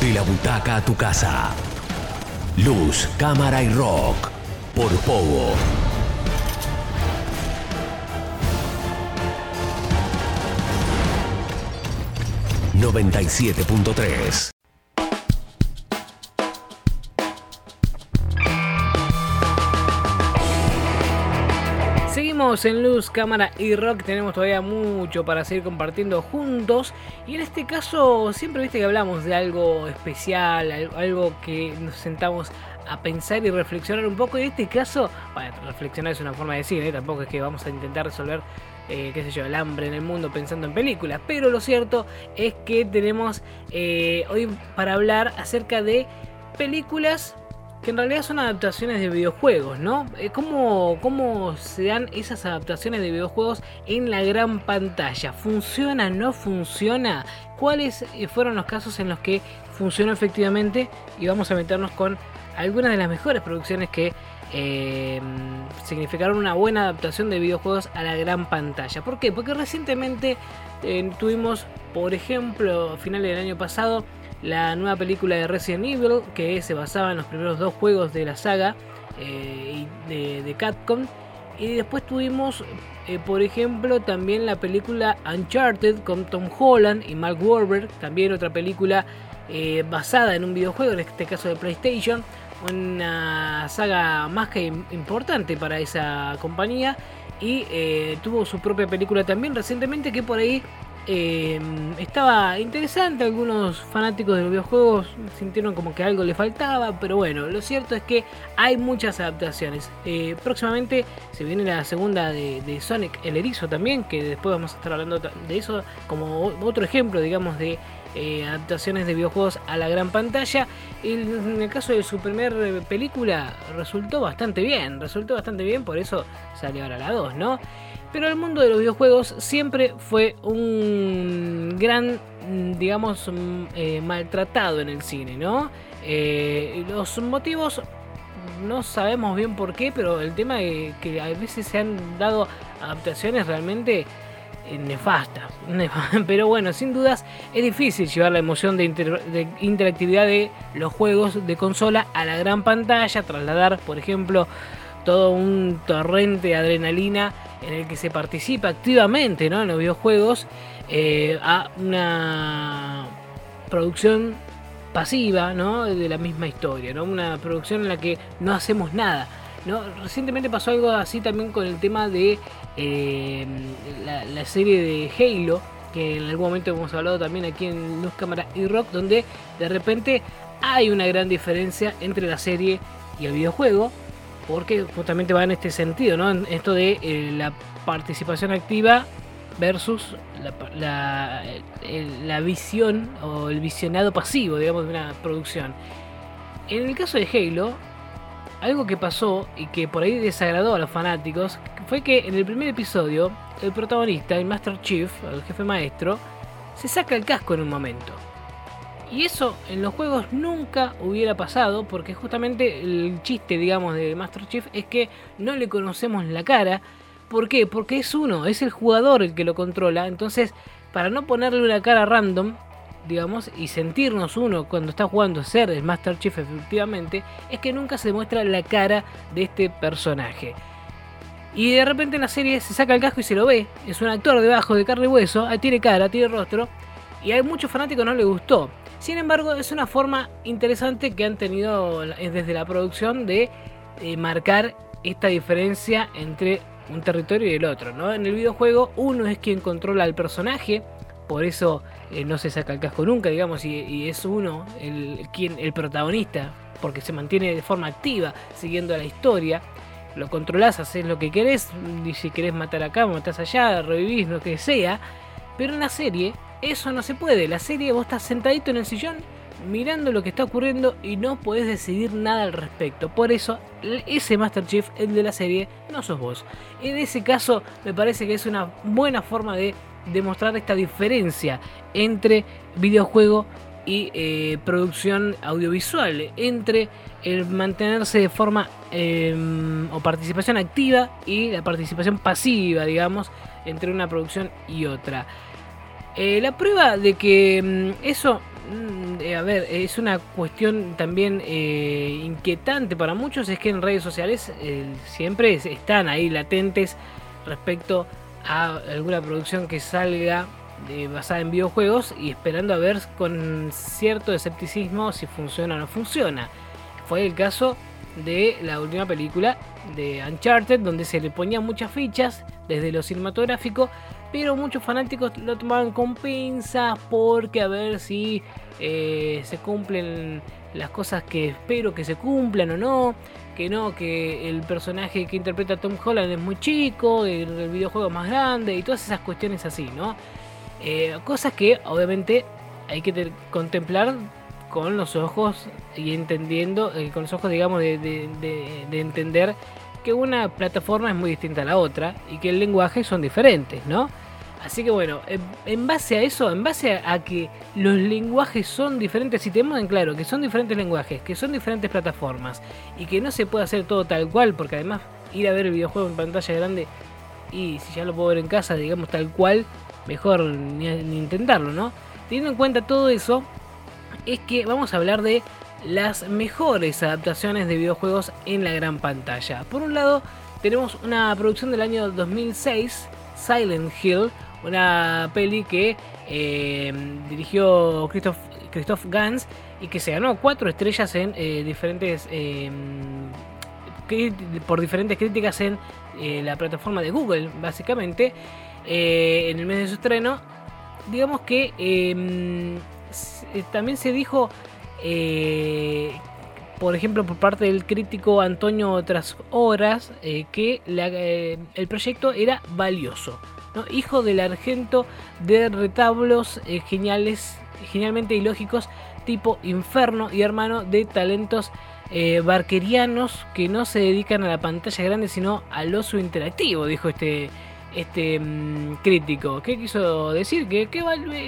De la butaca a tu casa. Luz, cámara y rock. Por Pogo. ...97.3... Seguimos en Luz, Cámara y Rock, tenemos todavía mucho para seguir compartiendo juntos y en este caso siempre viste que hablamos de algo especial, algo que nos sentamos a pensar y reflexionar un poco y en este caso, bueno, reflexionar es una forma de decir, ¿eh? tampoco es que vamos a intentar resolver eh, qué sé yo, el hambre en el mundo pensando en películas. Pero lo cierto es que tenemos eh, hoy para hablar acerca de películas que en realidad son adaptaciones de videojuegos, ¿no? Eh, ¿Cómo, ¿Cómo se dan esas adaptaciones de videojuegos en la gran pantalla? ¿Funciona? ¿No funciona? ¿Cuáles eh, fueron los casos en los que funcionó efectivamente? Y vamos a meternos con algunas de las mejores producciones que eh, significaron una buena adaptación de videojuegos a la gran pantalla. ¿Por qué? Porque recientemente tuvimos, por ejemplo, a finales del año pasado, la nueva película de Resident Evil, que se basaba en los primeros dos juegos de la saga eh, de, Capcom. Y después tuvimos, eh, por ejemplo, también la película Uncharted con Tom Holland y Mark Wahlberg, también otra película eh, basada en un videojuego, en este caso de PlayStation, una saga más que importante para esa compañía. Y tuvo su propia película también recientemente que por ahí Em, estaba interesante, algunos fanáticos de los videojuegos sintieron como que algo le faltaba, pero bueno, lo cierto es que hay muchas adaptaciones. Eh, próximamente se viene la segunda de, Sonic el Erizo también, que después vamos a estar hablando de eso como otro ejemplo, digamos, de eh, adaptaciones de videojuegos a la gran pantalla. En el caso de su primer película resultó bastante bien, resultó bastante bien, por eso salió ahora la 2, ¿no? Pero el mundo de los videojuegos siempre fue un gran, digamos, mm, eh, maltratado en el cine, ¿no? Eh, los motivos no sabemos bien por qué, pero el tema es que a veces se han dado adaptaciones realmente eh, nefastas. Pero bueno, sin dudas es difícil llevar la emoción de, de, interactividad de los juegos de consola a la gran pantalla, trasladar, por ejemplo, todo un torrente de adrenalina en el que se participa activamente en los videojuegos eh, a una producción pasiva de la misma historia, ¿no? una producción en la que no hacemos nada. ¿no? Recientemente pasó algo así también con el tema de eh, la, serie de Halo, que en algún momento hemos hablado también aquí en Luz Cámara y Rock, donde de repente hay una gran diferencia entre la serie y el videojuego porque justamente va en este sentido, ¿no? En esto de eh, la participación activa versus la, la, visión o el visionado pasivo, digamos, de una producción. En el caso de Halo, algo que pasó y que por ahí desagradó a los fanáticos fue que en el primer episodio el protagonista, el Master Chief, el jefe maestro, se saca el casco en un momento. Y eso en los juegos nunca hubiera pasado porque justamente el chiste, digamos, de Master Chief es que no le conocemos la cara. ¿Por qué? Porque es uno, es el jugador el que lo controla. Entonces, para no ponerle una cara random, digamos, y sentirnos uno cuando está jugando ser el Master Chief efectivamente, es que nunca se muestra la cara de este personaje. Y de repente en la serie se saca el casco y se lo ve. Es un actor debajo de carne y hueso, tiene cara, tiene rostro. Y hay muchos fanáticos no le gustó. Sin embargo, es una forma interesante que han tenido desde la producción de eh, marcar esta diferencia entre un territorio y el otro. ¿no? En el videojuego uno es quien controla al personaje, por eso eh, no se saca el casco nunca, digamos, y, es uno el, quien, el protagonista, porque se mantiene de forma activa siguiendo la historia. Lo controlás, haces lo que querés, y si querés matar acá, matás allá, revivís, lo que sea. Pero en la serie eso no se puede. La serie vos estás sentadito en el sillón mirando lo que está ocurriendo y no podés decidir nada al respecto. Por eso, ese Master Chief, el de la serie, no sos vos. En ese caso, me parece que es una buena forma de demostrar esta diferencia entre videojuego y eh, producción audiovisual, entre el mantenerse de forma em, o participación activa y la participación pasiva, digamos, entre una producción y otra. Eh, la prueba de que mm, eso mm, eh, a ver, es una cuestión también eh, inquietante para muchos, es que en redes sociales siempre están ahí latentes respecto a alguna producción que salga basada en videojuegos y esperando a ver con cierto escepticismo si funciona o no funciona. Fue el caso de la última película de Uncharted, donde se le ponían muchas fichas desde lo cinematográfico, pero muchos fanáticos lo tomaban con pinzas porque a ver si eh, se cumplen las cosas que espero que se cumplan o no, que no, que el personaje que interpreta Tom Holland es muy chico, el, el videojuego es más grande y todas esas cuestiones así, ¿no? Eh, cosas que obviamente hay que contemplar con los ojos y entendiendo, eh, con los ojos digamos de, entender que una plataforma es muy distinta a la otra y que el lenguaje son diferentes, ¿no? Así que bueno, en, base a eso, en base a, que los lenguajes son diferentes, si tenemos en claro que son diferentes lenguajes, que son diferentes plataformas y que no se puede hacer todo tal cual, porque además ir a ver el videojuego en pantalla grande y si ya lo puedo ver en casa, digamos tal cual, mejor ni, intentarlo, ¿no? Teniendo en cuenta todo eso, es que vamos a hablar de las mejores adaptaciones de videojuegos en la gran pantalla. Por un lado, tenemos una producción del año 2006, Silent Hill, una peli que eh, dirigió Christoph, Christoph, Gans y que se ganó cuatro estrellas en eh, diferentes eh, por diferentes críticas en la plataforma de Google, básicamente. En el mes de su estreno, digamos que em, también se dijo, eh, por ejemplo, por parte del crítico Antonio Tras Horas, que el proyecto era valioso. Hijo del argento de retablos geniales, genialmente ilógicos, tipo Inferno y hermano de talentos barquerianos que no se dedican a la pantalla grande sino al oso interactivo, dijo este este mm, crítico. ¿Qué quiso decir? Que,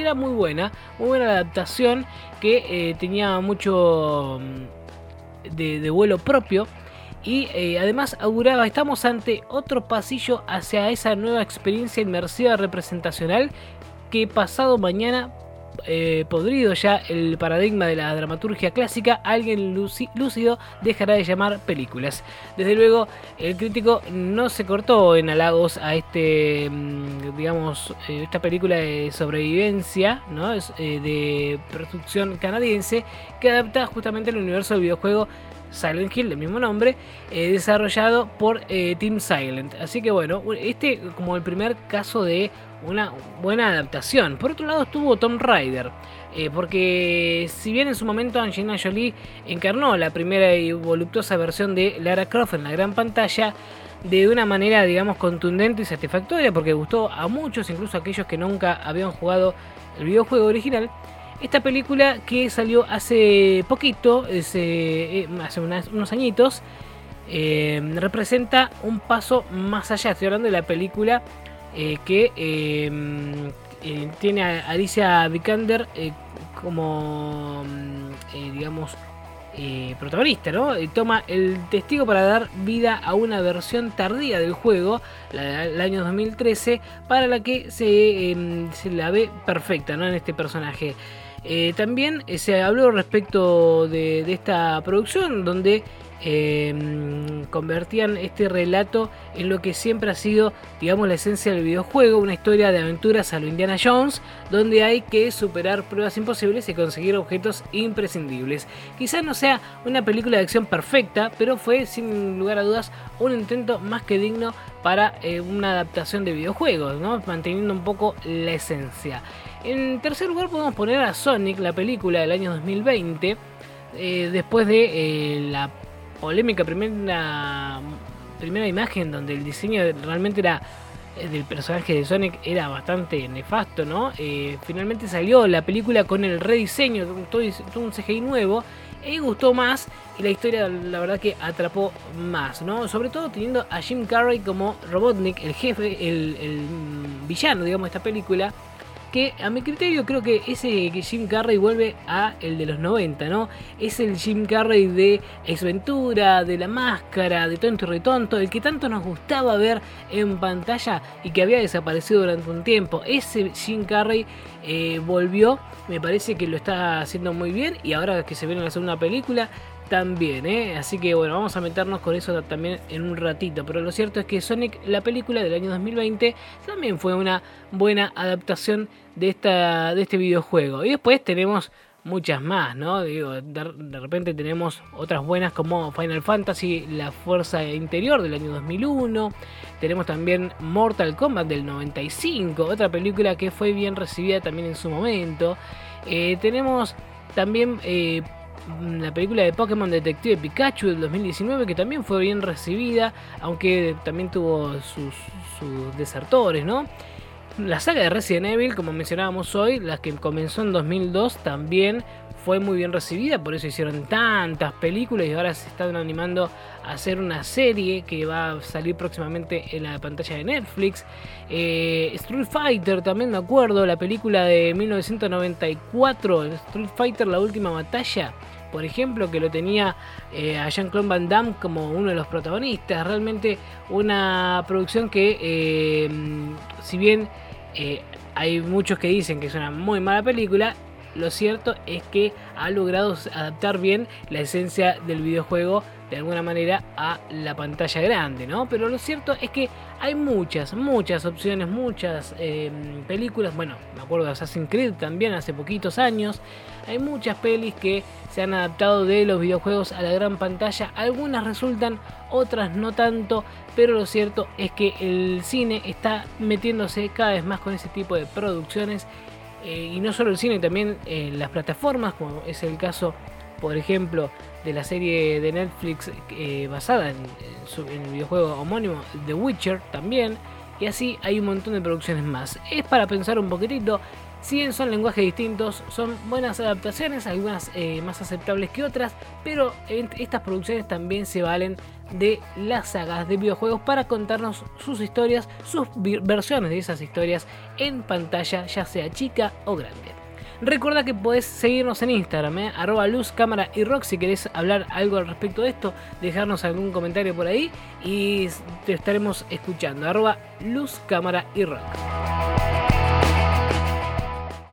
era muy buena, muy buena adaptación, que eh, tenía mucho mm, de, vuelo propio. Y eh, además auguraba, estamos ante otro pasillo hacia esa nueva experiencia inmersiva representacional que pasado mañana eh, podrido ya el paradigma de la dramaturgia clásica, alguien lúcido dejará de llamar películas. Desde luego, el crítico no se cortó en halagos a este, mm, digamos, eh, esta película de sobrevivencia, ¿no? Eh, de producción canadiense que adapta justamente el universo del videojuego Silent Hill, del mismo nombre, desarrollado por Team Silent. Así que bueno, este como el primer caso de una buena adaptación. Por otro lado estuvo Tom Rider, eh, porque si bien en su momento Angelina Jolie encarnó la primera y voluptuosa versión de Lara Croft en la gran pantalla, de una manera digamos contundente y satisfactoria, porque gustó a muchos, incluso a aquellos que nunca habían jugado el videojuego original, esta película que salió hace poquito, eh, hace unos añitos, eh, representa un paso más allá. Estoy hablando de la película eh, que em, eh, tiene a Alicia Vikander eh, como, mm, digamos, protagonista, ¿no? toma el testigo para dar vida a una versión tardía del juego, la del año 2013, para la que se, em, se la ve perfecta, ¿no? En este personaje. también se habló respecto de esta producción, donde Em, convertían este relato en lo que siempre ha sido, digamos, la esencia del videojuego, una historia de aventuras a lo Indiana Jones, donde hay que superar pruebas imposibles y conseguir objetos imprescindibles. Quizás no sea una película de acción perfecta, pero fue sin lugar a dudas un intento más que digno para eh, una adaptación de videojuegos, manteniendo un poco la esencia. En tercer lugar podemos poner a Sonic, la película del año 2020, eh, después de eh, la polémica primera, primera imagen donde el diseño realmente era eh, del personaje de Sonic era bastante nefasto, ¿no? Eh, finalmente salió la película con el rediseño, todo, un CGI nuevo, y gustó más y la historia la verdad que atrapó más, ¿no? Sobre todo teniendo a Jim Carrey como Robotnik, el jefe, el, el villano, digamos, de esta película, que a mi criterio creo que ese Jim Carrey vuelve a el de los 90, ¿no? Es el Jim Carrey de Exventura, de La Máscara, de Tonto y Retonto, el que tanto nos gustaba ver en pantalla y que había desaparecido durante un tiempo. Ese Jim Carrey eh, volvió, me parece que lo está haciendo muy bien y ahora que se viene la segunda película también, ¿eh? Así que bueno, vamos a meternos con eso también en un ratito. Pero lo cierto es que Sonic, la película del año 2020, también fue una buena adaptación de, esta, de este videojuego. Y después tenemos muchas más, ¿no? Digo, de, repente tenemos otras buenas como Final Fantasy, La Fuerza Interior del año 2001. Tenemos también Mortal Kombat del 95, otra película que fue bien recibida también en su momento. Eh, tenemos también eh, la película de Pokémon Detective Pikachu del 2019 que también fue bien recibida, aunque también tuvo sus, desertores, ¿no? La saga de Resident Evil, como mencionábamos hoy, la que comenzó en 2002, también fue muy bien recibida, por eso hicieron tantas películas y ahora se están animando hacer una serie que va a salir próximamente en la pantalla de Netflix. Eh, Street Fighter, también me acuerdo, la película de 1994, Street Fighter, la última batalla por ejemplo, que lo tenía eh, a Jean-Claude Van Damme como uno de los protagonistas. Realmente una producción que, eh, si bien hay muchos que dicen que es una muy mala película, lo cierto es que ha logrado adaptar bien la esencia del videojuego de alguna manera a la pantalla grande, ¿no? Pero lo cierto es que hay muchas, muchas opciones, muchas películas. Bueno, me acuerdo de Assassin's Creed también hace poquitos años. Hay muchas pelis que se han adaptado de los videojuegos a la gran pantalla. Algunas resultan, otras no tanto. Pero lo cierto es que el cine está metiéndose cada vez más con ese tipo de producciones. Eh, y no solo el cine, también en las plataformas, como es el caso, por ejemplo, de la serie de Netflix eh, basada en el videojuego homónimo The Witcher también. Y así hay un montón de producciones más. Es para pensar un poquitito. Si bien son lenguajes distintos, son buenas adaptaciones, algunas eh, más aceptables que otras, pero estas producciones también se valen de las sagas de videojuegos para contarnos sus historias, sus versiones de esas historias en pantalla, ya sea chica o grande. Recuerda que podés seguirnos en Instagram, eh, arroba luz, y rock si querés hablar algo al respecto de esto, dejarnos algún comentario por ahí y te estaremos escuchando, arroba luz, y rock.